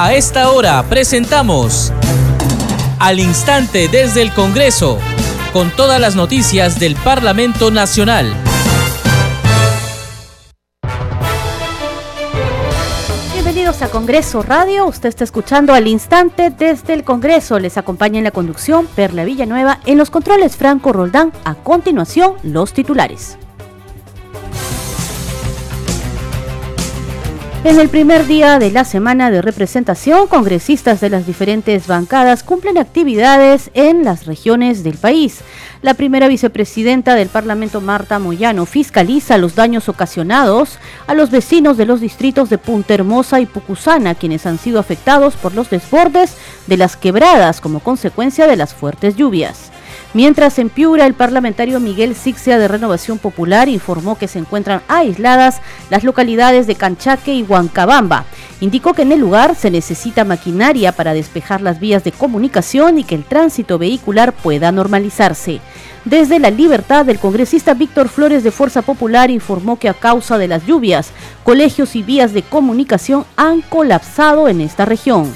A esta hora presentamos Al Instante desde el Congreso, con todas las noticias del Parlamento Nacional. Bienvenidos a Congreso Radio. Usted está escuchando al instante desde el Congreso. Les acompaña en la conducción Perla Villanueva, en los controles Franco Roldán. A continuación, los titulares. En el primer día de la semana de representación, congresistas de las diferentes bancadas cumplen actividades en las regiones del país. La primera vicepresidenta del Parlamento, Marta Moyano, fiscaliza los daños ocasionados a los vecinos de los distritos de Punta Hermosa y Pucusana, quienes han sido afectados por los desbordes de las quebradas como consecuencia de las fuertes lluvias. Mientras en Piura, el parlamentario Miguel Sixia de Renovación Popular informó que se encuentran aisladas las localidades de Canchaque y Huancabamba. Indicó que en el lugar se necesita maquinaria para despejar las vías de comunicación y que el tránsito vehicular pueda normalizarse. Desde la libertad, el congresista Víctor Flores de Fuerza Popular informó que a causa de las lluvias, colegios y vías de comunicación han colapsado en esta región.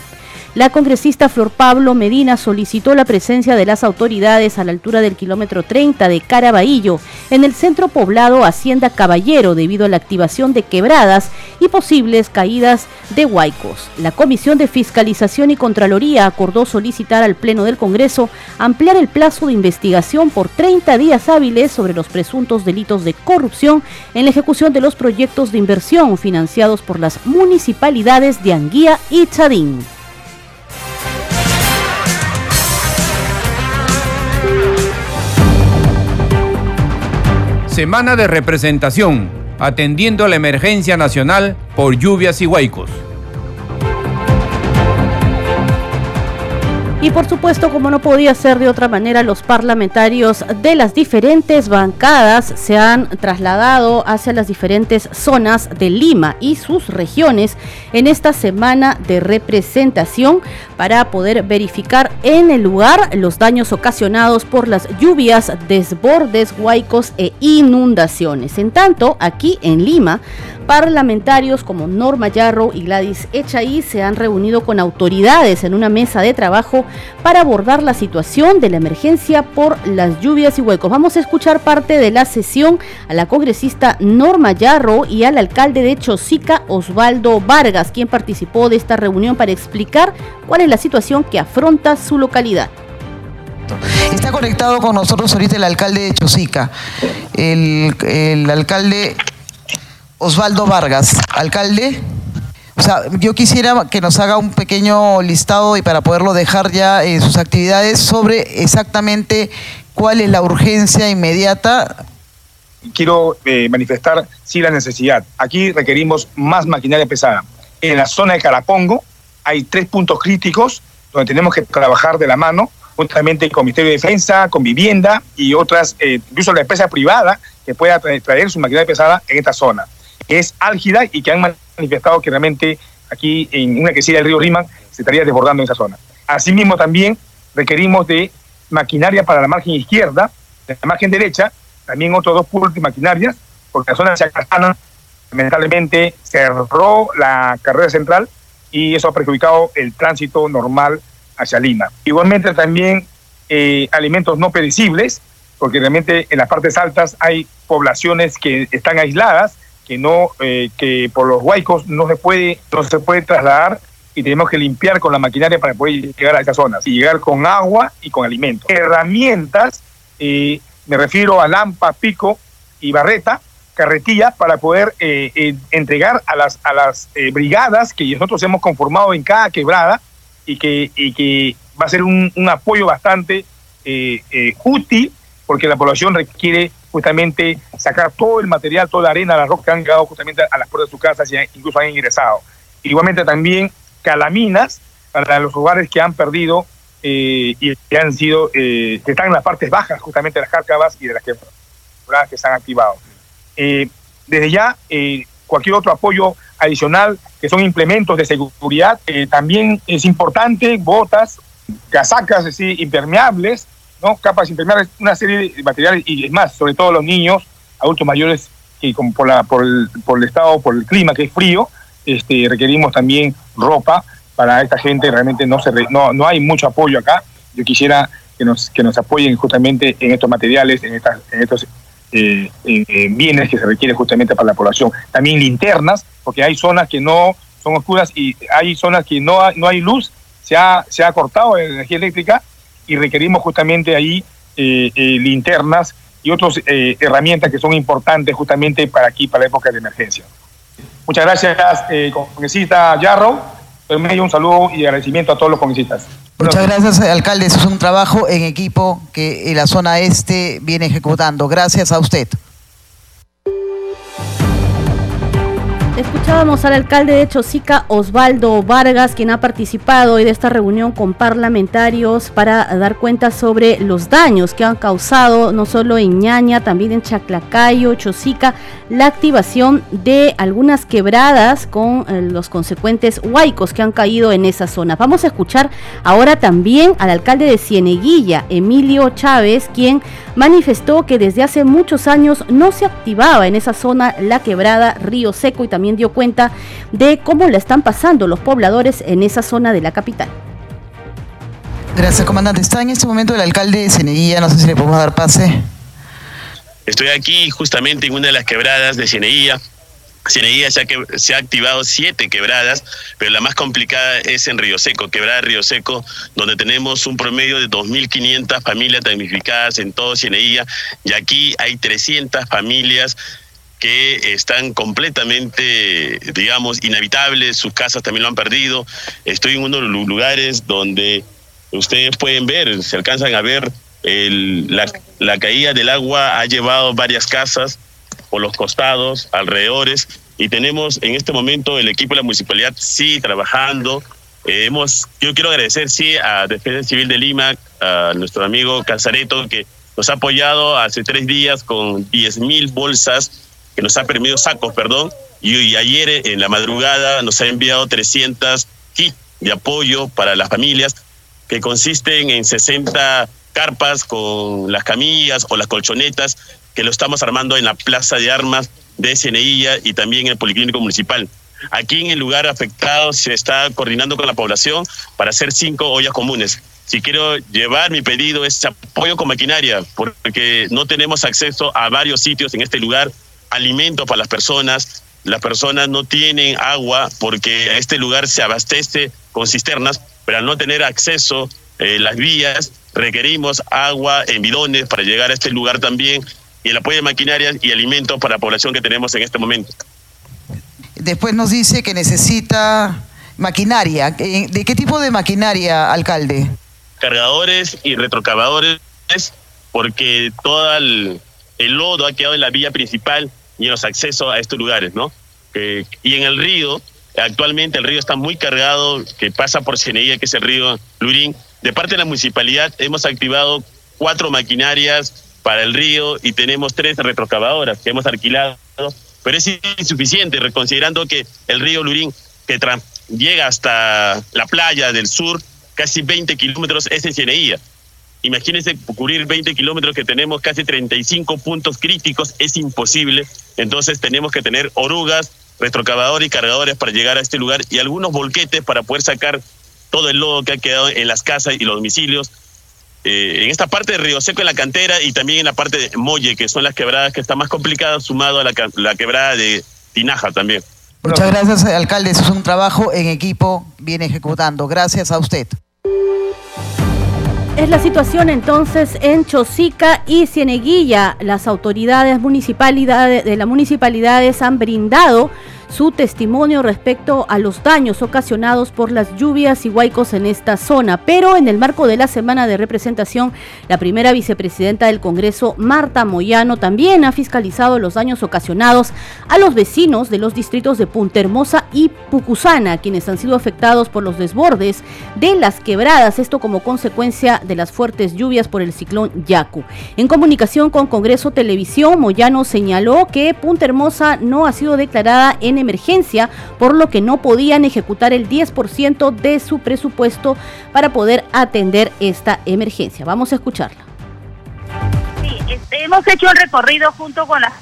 La congresista Flor Pablo Medina solicitó la presencia de las autoridades a la altura del kilómetro 30 de Caraballo, en el centro poblado Hacienda Caballero, debido a la activación de quebradas y posibles caídas de huaicos. La Comisión de Fiscalización y Contraloría acordó solicitar al Pleno del Congreso ampliar el plazo de investigación por 30 días hábiles sobre los presuntos delitos de corrupción en la ejecución de los proyectos de inversión financiados por las municipalidades de Anguía y Chadín. Semana de representación, atendiendo a la emergencia nacional por lluvias y huaicos. Y por supuesto, como no podía ser de otra manera, los parlamentarios de las diferentes bancadas se han trasladado hacia las diferentes zonas de Lima y sus regiones en esta semana de representación para poder verificar en el lugar los daños ocasionados por las lluvias, desbordes, huaicos e inundaciones. En tanto, aquí en Lima, parlamentarios como Norma Yarro y Gladys Echaí se han reunido con autoridades en una mesa de trabajo para abordar la situación de la emergencia por las lluvias y huecos. Vamos a escuchar parte de la sesión a la congresista Norma Yarro y al alcalde de Chosica, Osvaldo Vargas, quien participó de esta reunión para explicar cuál es la situación que afronta su localidad. Está conectado con nosotros ahorita el alcalde de Chosica. El, el alcalde Osvaldo Vargas, alcalde. O sea, yo quisiera que nos haga un pequeño listado y para poderlo dejar ya en sus actividades sobre exactamente cuál es la urgencia inmediata. Quiero eh, manifestar sí la necesidad. Aquí requerimos más maquinaria pesada. En la zona de Carapongo hay tres puntos críticos donde tenemos que trabajar de la mano, juntamente con el Ministerio de Defensa, con Vivienda y otras, eh, incluso la empresa privada que pueda traer su maquinaria pesada en esta zona es álgida y que han manifestado que realmente aquí en una que sigue el río Riman se estaría desbordando en esa zona. Asimismo también requerimos de maquinaria para la margen izquierda, la margen derecha, también otros dos puntos de maquinarias, porque la zona de Chacatana lamentablemente cerró la carrera central y eso ha perjudicado el tránsito normal hacia Lima. Igualmente también eh, alimentos no perecibles, porque realmente en las partes altas hay poblaciones que están aisladas que no eh, que por los huaicos no se puede no se puede trasladar y tenemos que limpiar con la maquinaria para poder llegar a esas zonas y llegar con agua y con alimentos. Herramientas, eh, me refiero a lampa, pico y barreta, carretilla para poder eh, entregar a las a las brigadas que nosotros hemos conformado en cada quebrada y que y que va a ser un, un apoyo bastante útil porque la población requiere justamente sacar todo el material, toda la arena, la roca que han llegado justamente a las puertas de sus casas y incluso han ingresado. Igualmente también calaminas para los lugares que han perdido eh, y que han sido, eh, que están en las partes bajas justamente de las cárcavas y de las que, que se han activado. Eh, desde ya, cualquier otro apoyo adicional, que son implementos de seguridad, también es importante, botas, casacas, es impermeables, ¿no? capas impermeables, una serie de materiales y es más, sobre todo los niños, adultos mayores, que por, la, por, el, por el estado, por el clima que es frío, este, requerimos también ropa para esta gente realmente no, se no, no hay mucho apoyo acá. Yo quisiera que nos, que nos apoyen justamente en estos materiales, en, en estos eh, bienes que se requieren justamente para la población. También linternas, porque hay zonas que no son oscuras y hay zonas que no, no hay luz, se ha, se ha cortado la energía eléctrica y requerimos justamente ahí eh, eh, linternas y otras herramientas que son importantes justamente para aquí, para la época de emergencia. Muchas gracias, congresista Yarro. Un saludo y agradecimiento a todos los congresistas. Muchas gracias, alcalde. Es un trabajo en equipo que la zona este viene ejecutando. Gracias a usted. Escuchábamos al alcalde de Chosica, Osvaldo Vargas, quien ha participado hoy de esta reunión con parlamentarios para dar cuenta sobre los daños que han causado no solo en Ñaña, también en Chaclacayo, Chosica, la activación de algunas quebradas con eh, los consecuentes huaicos que han caído en esa zona. Vamos a escuchar ahora también al alcalde de Cieneguilla, Emilio Chávez, quien manifestó que desde hace muchos años no se activaba en esa zona la quebrada Río Seco y también dio cuenta de cómo la están pasando los pobladores en esa zona de la capital. Gracias, comandante. Está en este momento el alcalde de Cieneguilla, no sé si le podemos dar pase. Estoy aquí justamente en una de las quebradas de Cieneguilla. Cieneguilla se ha, se ha activado siete quebradas, pero la más complicada es en Río Seco, quebrada Río Seco, donde tenemos un promedio de 2.500 familias damnificadas en todo Cieneguilla, y aquí hay 300 familias que están completamente, digamos, inhabitables, sus casas también lo han perdido. Estoy en uno de los lugares donde ustedes pueden ver, se alcanzan a ver, la, la caída del agua ha llevado varias casas por los costados, alrededores, y tenemos en este momento el equipo de la municipalidad sí trabajando. Eh, hemos, yo quiero agradecer sí a Defensa Civil de Lima, a nuestro amigo Casareto, que nos ha apoyado hace tres días con 10 mil bolsas que nos ha permitido sacos, perdón, y, ayer en la madrugada nos ha enviado 300 kits de apoyo para las familias que consisten en 60 carpas con las camillas o las colchonetas que lo estamos armando en la Plaza de Armas de Ceneilla y también en el Policlínico Municipal. Aquí en el lugar afectado se está coordinando con la población para hacer cinco ollas comunes. Si quiero llevar mi pedido es apoyo con maquinaria, porque no tenemos acceso a varios sitios en este lugar alimento para las personas. Las personas no tienen agua porque este lugar se abastece con cisternas, pero al no tener acceso eh, las vías, requerimos agua en bidones para llegar a este lugar también y el apoyo de maquinarias y alimentos para la población que tenemos en este momento. Después nos dice que necesita maquinaria. ¿De qué tipo de maquinaria, alcalde? Cargadores y retrocavadores, porque todo el, el lodo ha quedado en la vía principal y en los accesos a estos lugares, ¿no? y en el río, actualmente el río está muy cargado, que pasa por Ceneía, que es el río Lurín. De parte de la municipalidad hemos activado cuatro maquinarias para el río y tenemos tres retrocavadoras que hemos alquilado, pero es insuficiente, considerando que el río Lurín, que llega hasta la playa del sur, casi 20 kilómetros, es en Cieneía. Imagínense cubrir 20 kilómetros que tenemos casi 35 puntos críticos, es imposible. Entonces tenemos que tener orugas, retrocavadores y cargadores para llegar a este lugar y algunos volquetes para poder sacar todo el lodo que ha quedado en las casas y los domicilios. Eh, en esta parte de Río Seco, en la cantera, y también en la parte de Molle, que son las quebradas que están más complicadas, sumado a la, la quebrada de Tinaja también. Muchas gracias, alcalde. Eso es un trabajo en equipo bien ejecutando. Gracias a usted. Es la situación entonces en Chosica y Cieneguilla. Las autoridades municipalidades de las municipalidades han brindado su testimonio respecto a los daños ocasionados por las lluvias y huaicos en esta zona. Pero en el marco de la semana de representación, la primera vicepresidenta del Congreso, Marta Moyano, también ha fiscalizado los daños ocasionados a los vecinos de los distritos de Punta Hermosa y Pucusana, quienes han sido afectados por los desbordes de las quebradas, esto como consecuencia de las fuertes lluvias por el ciclón Yaku. En comunicación con Congreso Televisión, Moyano señaló que Punta Hermosa no ha sido declarada en emergencia, por lo que no podían ejecutar el 10% de su presupuesto para poder atender esta emergencia. Vamos a escucharla. Sí, este, hemos hecho un recorrido junto con las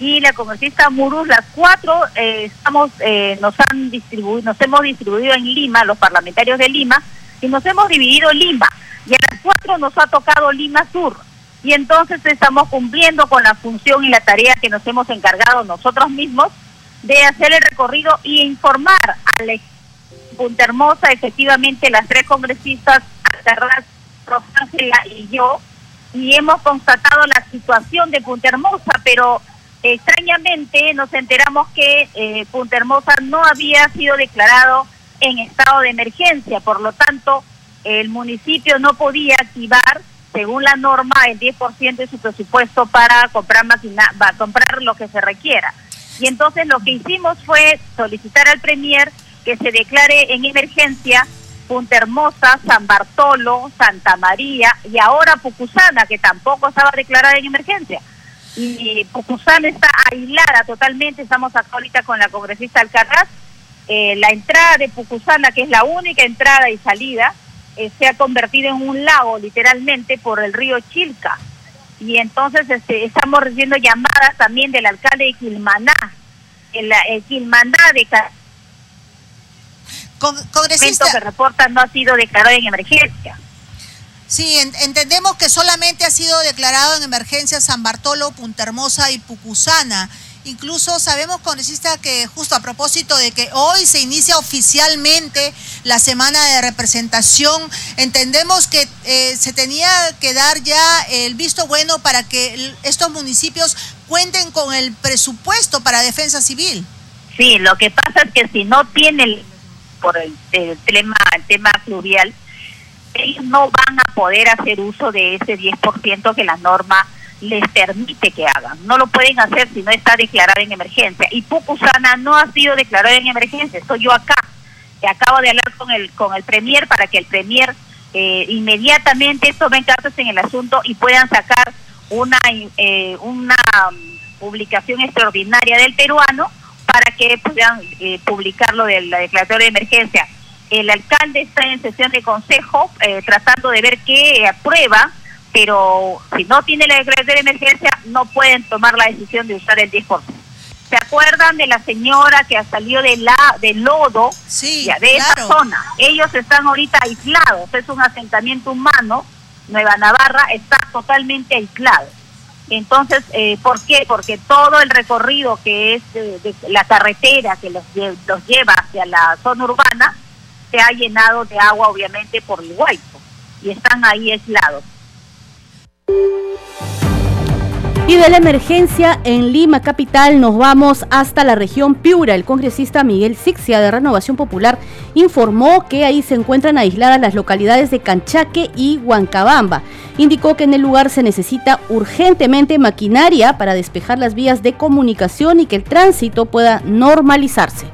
y la congresista Muruz, las cuatro eh, estamos, eh, nos han distribuido, nos hemos distribuido en Lima, los parlamentarios de Lima, y nos hemos dividido Lima, y a las cuatro nos ha tocado Lima Sur, y entonces estamos cumpliendo con la función y la tarea que nos hemos encargado nosotros mismos de hacer el recorrido y informar a Punta Hermosa, efectivamente las tres congresistas, Terraz, Rosángela y yo, y hemos constatado la situación de Punta Hermosa, pero extrañamente nos enteramos que eh, Punta Hermosa no había sido declarado en estado de emergencia, por lo tanto, el municipio no podía activar, según la norma, el 10% de su presupuesto para comprar, máquina, para comprar lo que se requiera. Y entonces lo que hicimos fue solicitar al Premier que se declare en emergencia Punta Hermosa, San Bartolo, Santa María y ahora Pucusana, que tampoco estaba declarada en emergencia. Y Pucusana está aislada totalmente, estamos acá ahorita con la congresista Alcaraz. Eh, la entrada de Pucusana, que es la única entrada y salida, eh, se ha convertido en un lago literalmente por el río Chilca. Y entonces este, estamos recibiendo llamadas también del alcalde de Quilmaná, el, el Quilmaná de Con, congresista. que reporta no ha sido declarado en emergencia. Sí, en, entendemos que solamente ha sido declarado en emergencia San Bartolo, Punta Hermosa y Pucusana. Incluso sabemos, congresista, que justo a propósito de que hoy se inicia oficialmente la semana de representación, entendemos que eh, se tenía que dar ya el visto bueno para que estos municipios cuenten con el presupuesto para defensa civil. Sí, lo que pasa es que si no tienen por el, el tema, el tema fluvial, ellos no van a poder hacer uso de ese 10% que la norma les permite que hagan. No lo pueden hacer si no está declarada en emergencia. Y Pucusana no ha sido declarada en emergencia. Estoy yo acá, acabo de hablar con el con el premier para que el premier eh, inmediatamente tomen cartas en el asunto y puedan sacar una eh, una um, publicación extraordinaria del peruano para que puedan eh, publicarlo de la declaratoria de emergencia. El alcalde está en sesión de consejo eh, tratando de ver qué aprueba pero si no tiene la declaración de emergencia no pueden tomar la decisión de usar el 10%. ¿Se acuerdan de la señora que ha salido de la del lodo sí, de esa zona? Ellos están ahorita aislados, es un asentamiento humano, Nueva Navarra está totalmente aislado. Entonces, eh, ¿por qué? Porque todo el recorrido que es de, de la carretera que los, los lleva hacia la zona urbana se ha llenado de agua, obviamente, por el Guaypo, y están ahí aislados. Y de la emergencia en Lima capital nos vamos hasta la región Piura. El congresista Miguel Sixia de Renovación Popular informó que ahí se encuentran aisladas las localidades de Canchaque y Huancabamba. Indicó que en el lugar se necesita urgentemente maquinaria para despejar las vías de comunicación y que el tránsito pueda normalizarse.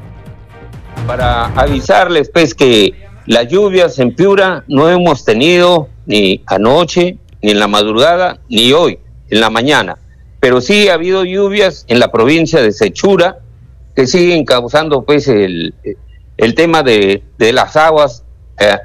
Para avisarles pues que las lluvias en Piura no hemos tenido ni anoche, ni en la madrugada, ni hoy, en la mañana. Pero sí ha habido lluvias en la provincia de Sechura que siguen causando pues el, el tema de, de las aguas eh,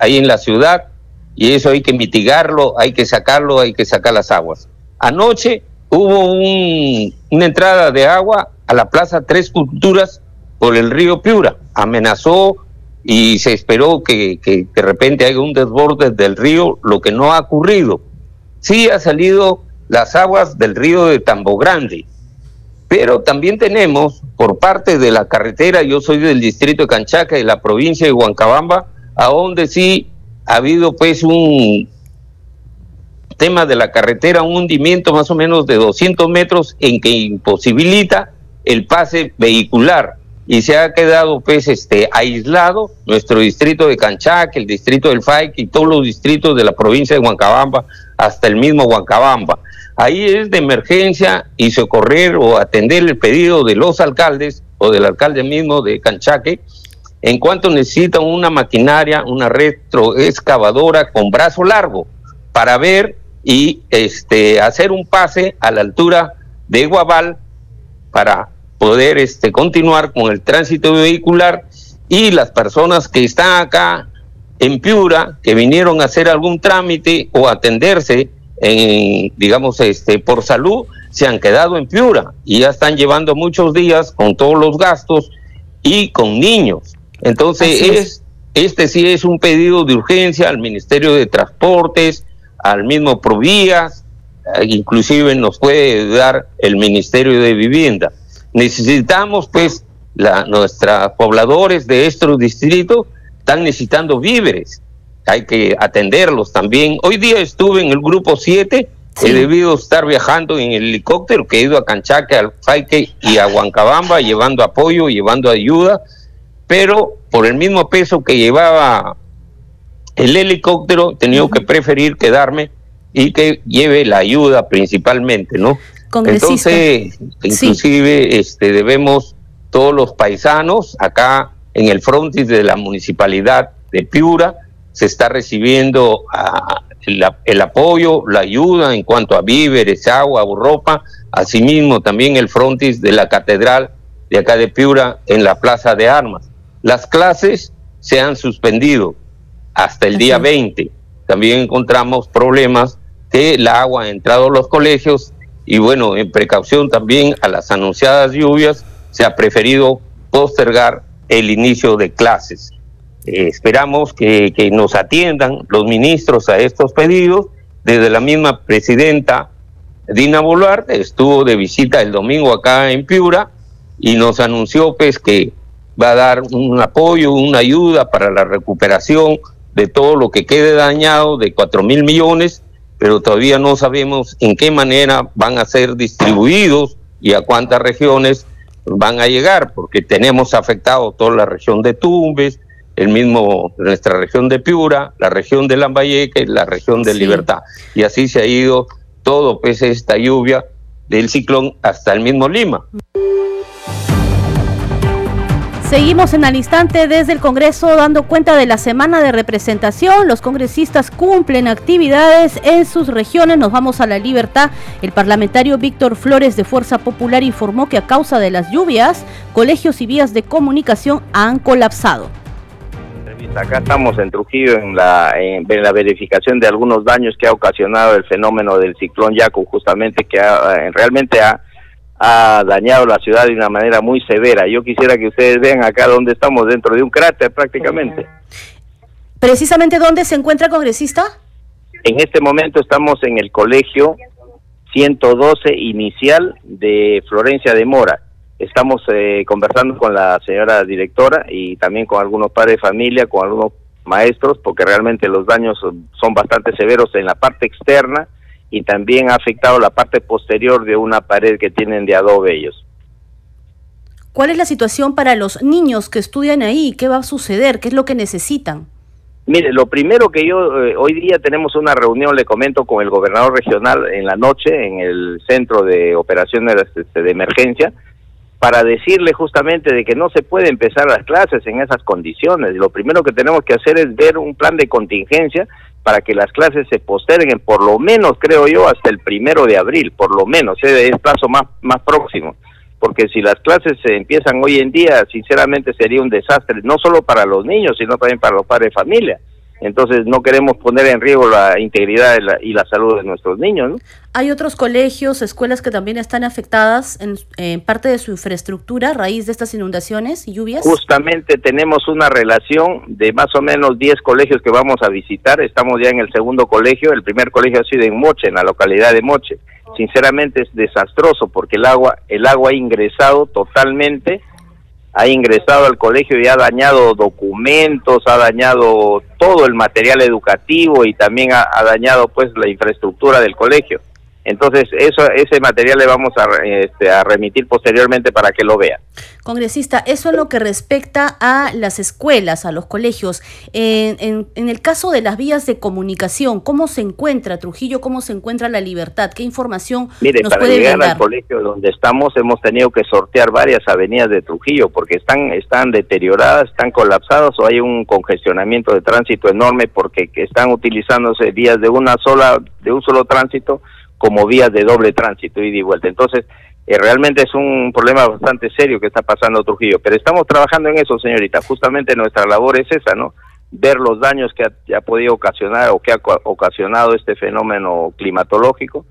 ahí en la ciudad y eso hay que mitigarlo, hay que sacarlo, hay que sacar las aguas. Anoche hubo un, una entrada de agua a la Plaza Tres Culturas por el río Piura. Amenazó y se esperó que, que, de repente haya un desborde del río, lo que no ha ocurrido. Sí ha salido las aguas del río de Tambo Grande, pero también tenemos por parte de la carretera, yo soy del distrito de Canchaca, de la provincia de Huancabamba, a donde sí ha habido pues un tema de la carretera, un hundimiento más o menos de 200 metros en que imposibilita el pase vehicular y se ha quedado pues este aislado nuestro distrito de Canchac, el distrito del FAIC y todos los distritos de la provincia de Huancabamba, hasta el mismo Huancabamba. Ahí es de emergencia y socorrer o atender el pedido de los alcaldes o del alcalde mismo de Canchaque en cuanto necesitan una maquinaria, una retroexcavadora con brazo largo para ver y este hacer un pase a la altura de Guabal para poder este, continuar con el tránsito vehicular y las personas que están acá en Piura, que vinieron a hacer algún trámite o atenderse, en, digamos, este, por salud, se han quedado en Piura y ya están llevando muchos días con todos los gastos y con niños. Entonces, es. este sí es un pedido de urgencia al Ministerio de Transportes, al mismo Provías, eh, inclusive nos puede dar el Ministerio de Vivienda. Necesitamos, pues, la, nuestros pobladores de estos distritos están necesitando víveres. Hay que atenderlos también. Hoy día estuve en el grupo 7 He debido estar viajando en el helicóptero que he ido a Canchaque, al Faique y a Huancabamba llevando apoyo, llevando ayuda, pero por el mismo peso que llevaba el helicóptero, he tenido que preferir quedarme y que lleve la ayuda principalmente, ¿no? Entonces, inclusive este, debemos todos los paisanos acá en el frontis de la municipalidad de Piura, se está recibiendo a, el, apoyo, la ayuda en cuanto a víveres, agua o ropa, asimismo también el frontis de la catedral de acá de Piura en la Plaza de Armas. Las clases se han suspendido hasta el día 20. También encontramos problemas que el agua ha entrado a los colegios y bueno, en precaución también a las anunciadas lluvias, se ha preferido postergar el inicio de clases. Eh, esperamos que, nos atiendan los ministros a estos pedidos. Desde la misma presidenta Dina Boluarte estuvo de visita el domingo acá en Piura y nos anunció pues que va a dar un apoyo, una ayuda para la recuperación de todo lo que quede dañado de cuatro mil millones, pero todavía no sabemos en qué manera van a ser distribuidos y a cuántas regiones van a llegar, porque tenemos afectado toda la región de Tumbes, el mismo, nuestra región de Piura, la región de Lambayeque, la región de Libertad. Y así se ha ido todo, pese a esta lluvia del ciclón, hasta el mismo Lima. Seguimos en al instante desde el Congreso dando cuenta de la semana de representación. Los congresistas cumplen actividades en sus regiones. Nos vamos a la libertad. El parlamentario Víctor Flores de Fuerza Popular informó que a causa de las lluvias, colegios y vías de comunicación han colapsado. Acá estamos en Trujillo en la, en, la verificación de algunos daños que ha ocasionado el fenómeno del ciclón Yaco, justamente que eh, realmente ha, ha dañado la ciudad de una manera muy severa. Yo quisiera que ustedes vean acá donde estamos, dentro de un cráter prácticamente. ¿Precisamente dónde se encuentra, congresista? En este momento estamos en el colegio 112 inicial de Florencia de Mora. Estamos eh, conversando con la señora directora y también con algunos padres de familia, con algunos maestros, porque realmente los daños son, bastante severos en la parte externa y también ha afectado la parte posterior de una pared que tienen de adobe ellos. ¿Cuál es la situación para los niños que estudian ahí? ¿Qué va a suceder? ¿Qué es lo que necesitan? Mire, lo primero que yo, eh, hoy día tenemos una reunión, le comento, con el gobernador regional en la noche en el centro de operaciones este, de emergencia, para decirle justamente de que no se puede empezar las clases en esas condiciones. Lo primero que tenemos que hacer es ver un plan de contingencia para que las clases se posterguen por lo menos, creo yo, hasta el primero de abril, por lo menos, es plazo más, más próximo. Porque si las clases se empiezan hoy en día, sinceramente sería un desastre, no solo para los niños, sino también para los padres de familia entonces no queremos poner en riesgo la integridad y la salud de nuestros niños. ¿no? Hay otros colegios, escuelas que también están afectadas en, parte de su infraestructura a raíz de estas inundaciones y lluvias. Justamente tenemos una relación de más o menos 10 colegios que vamos a visitar. Estamos ya en el segundo colegio. El primer colegio ha sido en Moche, en la localidad de Moche. Sinceramente es desastroso porque el agua, el agua ha ingresado totalmente ha ingresado al colegio y ha dañado documentos, ha dañado todo el material educativo y también ha, dañado pues la infraestructura del colegio. Entonces, eso, ese material le vamos a, este, a remitir posteriormente para que lo vea. Congresista, eso es lo que respecta a las escuelas, a los colegios. En, en, el caso de las vías de comunicación, ¿cómo se encuentra Trujillo? ¿Cómo se encuentra la libertad? ¿Qué información Mire, para llegar al colegio donde estamos hemos tenido que sortear varias avenidas de Trujillo porque están, están deterioradas, están colapsadas o hay un congestionamiento de tránsito enorme porque están utilizándose vías de una sola, de un solo tránsito como vías de doble tránsito, ida y vuelta. Entonces, eh, realmente es un problema bastante serio que está pasando Trujillo, pero estamos trabajando en eso, señorita. Justamente nuestra labor es esa, ¿no? Ver los daños que ha, podido ocasionar o que ha ocasionado este fenómeno climatológico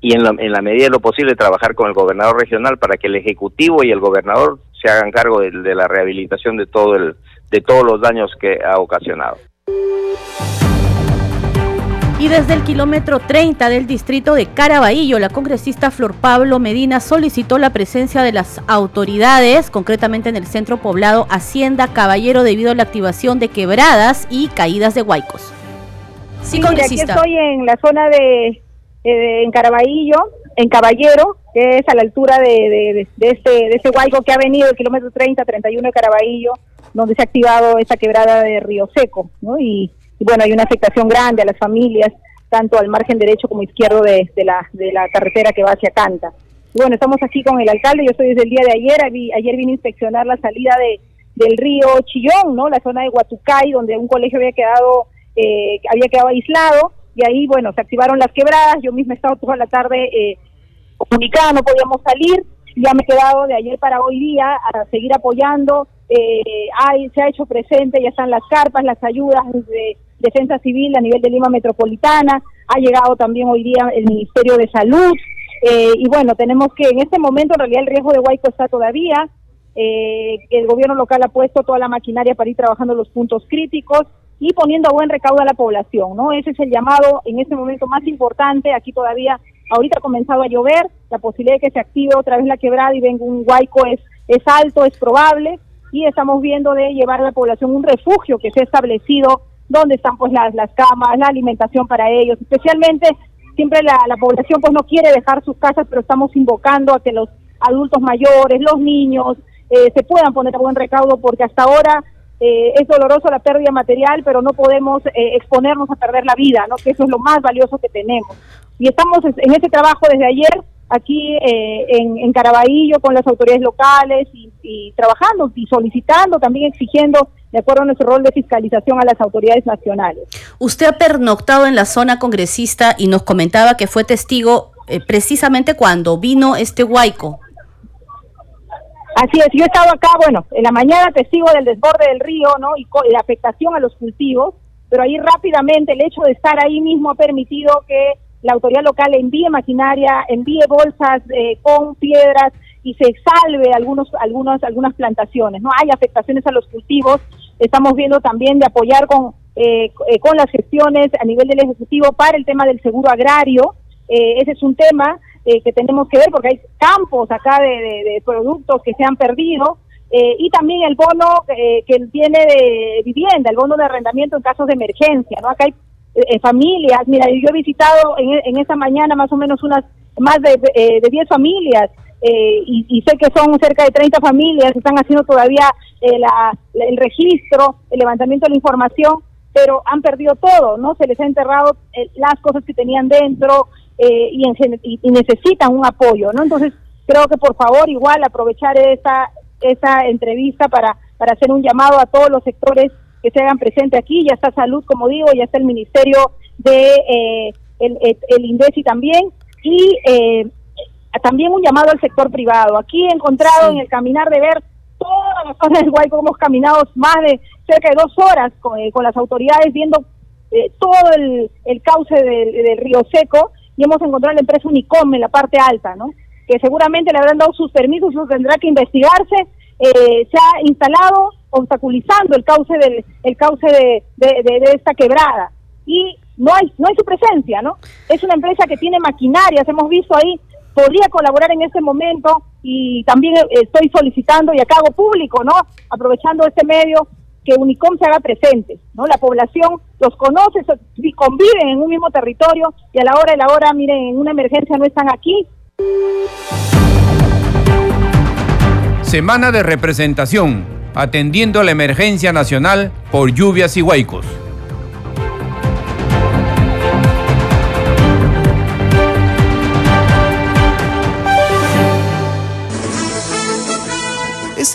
y en la, en la medida de lo posible trabajar con el gobernador regional para que el ejecutivo y el gobernador se hagan cargo de, de la rehabilitación de todo el de todos los daños que ha ocasionado. Y desde el kilómetro 30 del distrito de Caraballo, la congresista Flor Pablo Medina solicitó la presencia de las autoridades, concretamente en el centro poblado Hacienda Caballero, debido a la activación de quebradas y caídas de huaicos. Sí, congresista. aquí estoy en la zona de, en Caraballo, en Caballero, que es a la altura de, este, de este huaico que ha venido el kilómetro 30, 31 de Caraballo, donde se ha activado esa quebrada de Río Seco, ¿no? Y y bueno, hay una afectación grande a las familias, tanto al margen derecho como izquierdo de, la, de la carretera que va hacia Canta. Y bueno, estamos aquí con el alcalde, yo estoy desde el día de ayer, ayer vine a inspeccionar la salida de, del río Chillón, ¿no? La zona de Huatucay, donde un colegio había quedado, eh, había quedado aislado, y ahí, bueno, se activaron las quebradas, yo misma he estado toda la tarde eh, comunicada, no podíamos salir, ya me he quedado de ayer para hoy día a seguir apoyando, eh, hay, se ha hecho presente, ya están las carpas, las ayudas desde Defensa Civil a nivel de Lima Metropolitana, ha llegado también hoy día el Ministerio de Salud, eh, y bueno, tenemos que en este momento en realidad el riesgo de Huayco está todavía, eh, el gobierno local ha puesto toda la maquinaria para ir trabajando los puntos críticos y poniendo a buen recaudo a la población, ¿no? Ese es el llamado en este momento más importante, aquí todavía, ahorita ha comenzado a llover, la posibilidad de que se active otra vez la quebrada y venga un Huayco es, es alto, es probable, y estamos viendo de llevar a la población un refugio que se ha establecido donde están pues las, camas, la alimentación para ellos, especialmente siempre la, la población pues no quiere dejar sus casas, pero estamos invocando a que los adultos mayores, los niños, eh, se puedan poner a buen recaudo porque hasta ahora eh, es doloroso la pérdida material, pero no podemos eh, exponernos a perder la vida, ¿no? que eso es lo más valioso que tenemos. Y estamos en ese trabajo desde ayer aquí eh, en, en Caraballo con las autoridades locales y, y, trabajando y solicitando, también exigiendo, de acuerdo a nuestro rol de fiscalización, a las autoridades nacionales. Usted ha pernoctado en la zona congresista y nos comentaba que fue testigo eh, precisamente cuando vino este huaico. Así es, yo he estado acá, bueno, en la mañana testigo del desborde del río, ¿no? Y, la afectación a los cultivos, pero ahí rápidamente el hecho de estar ahí mismo ha permitido que la autoridad local envíe maquinaria, envíe bolsas eh, con piedras y se salve algunos, algunos, algunas plantaciones. No hay afectaciones a los cultivos. Estamos viendo también de apoyar con, eh, eh, con las gestiones a nivel del Ejecutivo para el tema del seguro agrario. ese es un tema que tenemos que ver porque hay campos acá de, productos que se han perdido. y también el bono que tiene de vivienda, el bono de arrendamiento en casos de emergencia. ¿no? Acá hay eh, familias. Mira, yo he visitado en, en esta mañana más o menos unas más de, eh, de 10 familias eh, y, sé que son cerca de 30 familias, están haciendo todavía la, el registro, el levantamiento de la información, pero han perdido todo, ¿no? Se les ha enterrado las cosas que tenían dentro y, y, necesitan un apoyo, ¿no? Entonces, creo que por favor igual aprovechar esta, esta entrevista para, para hacer un llamado a todos los sectores que se hagan presente aquí, ya está salud, como digo, ya está el Ministerio de eh, el, el, INDECI también, y eh, también un llamado al sector privado. Aquí he encontrado en el caminar de ver todas las zonas del Guayco, hemos caminado más de cerca de dos horas con, eh, con las autoridades viendo todo el, el cauce del, río Seco y hemos encontrado la empresa Unicom en la parte alta, ¿no? que seguramente le habrán dado sus permisos, eso tendrá que investigarse. se ha instalado obstaculizando el cauce del el cauce de, de, esta quebrada y no hay no hay su presencia no es una empresa que tiene maquinarias hemos visto ahí podría colaborar en este momento y también estoy solicitando y acá hago público no aprovechando este medio que Unicom se haga presente no la población los conoce conviven en un mismo territorio y a la hora de la hora miren en una emergencia no están aquí. Semana de representación atendiendo la emergencia nacional por lluvias y huaicos.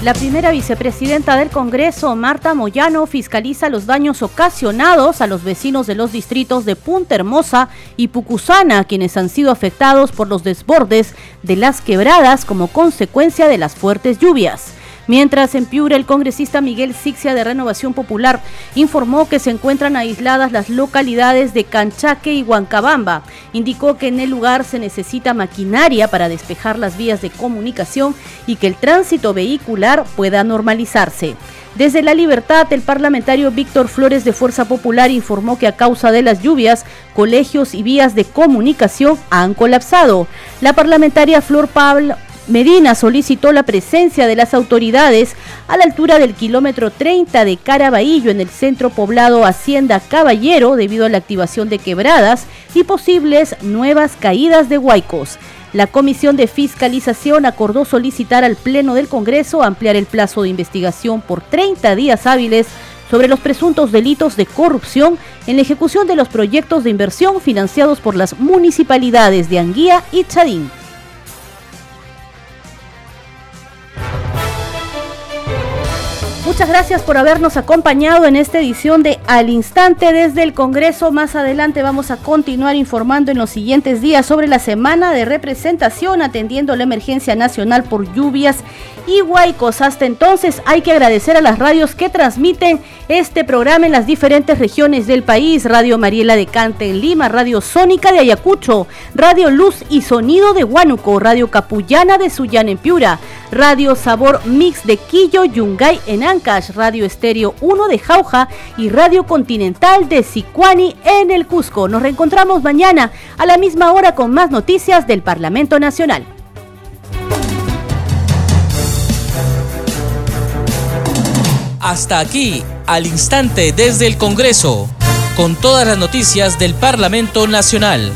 La primera vicepresidenta del Congreso, Marta Moyano, fiscaliza los daños ocasionados a los vecinos de los distritos de Punta Hermosa y Pucusana, quienes han sido afectados por los desbordes de las quebradas como consecuencia de las fuertes lluvias. Mientras en Piura el congresista Miguel Sixia de Renovación Popular informó que se encuentran aisladas las localidades de Canchaque y Huancabamba. Indicó que en el lugar se necesita maquinaria para despejar las vías de comunicación y que el tránsito vehicular pueda normalizarse. Desde La Libertad, el parlamentario Víctor Flores de Fuerza Popular informó que a causa de las lluvias, colegios y vías de comunicación han colapsado. La parlamentaria Flor Pablo Medina solicitó la presencia de las autoridades a la altura del kilómetro 30 de Caraballo en el centro poblado Hacienda Caballero debido a la activación de quebradas y posibles nuevas caídas de huaicos. La Comisión de Fiscalización acordó solicitar al Pleno del Congreso ampliar el plazo de investigación por 30 días hábiles sobre los presuntos delitos de corrupción en la ejecución de los proyectos de inversión financiados por las municipalidades de Anguía y Chadín. Muchas gracias por habernos acompañado en esta edición de Al Instante desde el Congreso. Más adelante vamos a continuar informando en los siguientes días sobre la semana de representación atendiendo la emergencia nacional por lluvias y huaicos. Hasta entonces hay que agradecer a las radios que transmiten este programa en las diferentes regiones del país. Radio Mariela de Cante en Lima, Radio Sónica de Ayacucho, Radio Luz y Sonido de Huánuco, Radio Capullana de Sullán en Piura, Radio Sabor Mix de Quillo, Yungay en Radio Estéreo 1 de Jauja y Radio Continental de Sicuani en el Cusco. Nos reencontramos mañana a la misma hora con más noticias del Parlamento Nacional. Hasta aquí, al instante desde el Congreso, con todas las noticias del Parlamento Nacional.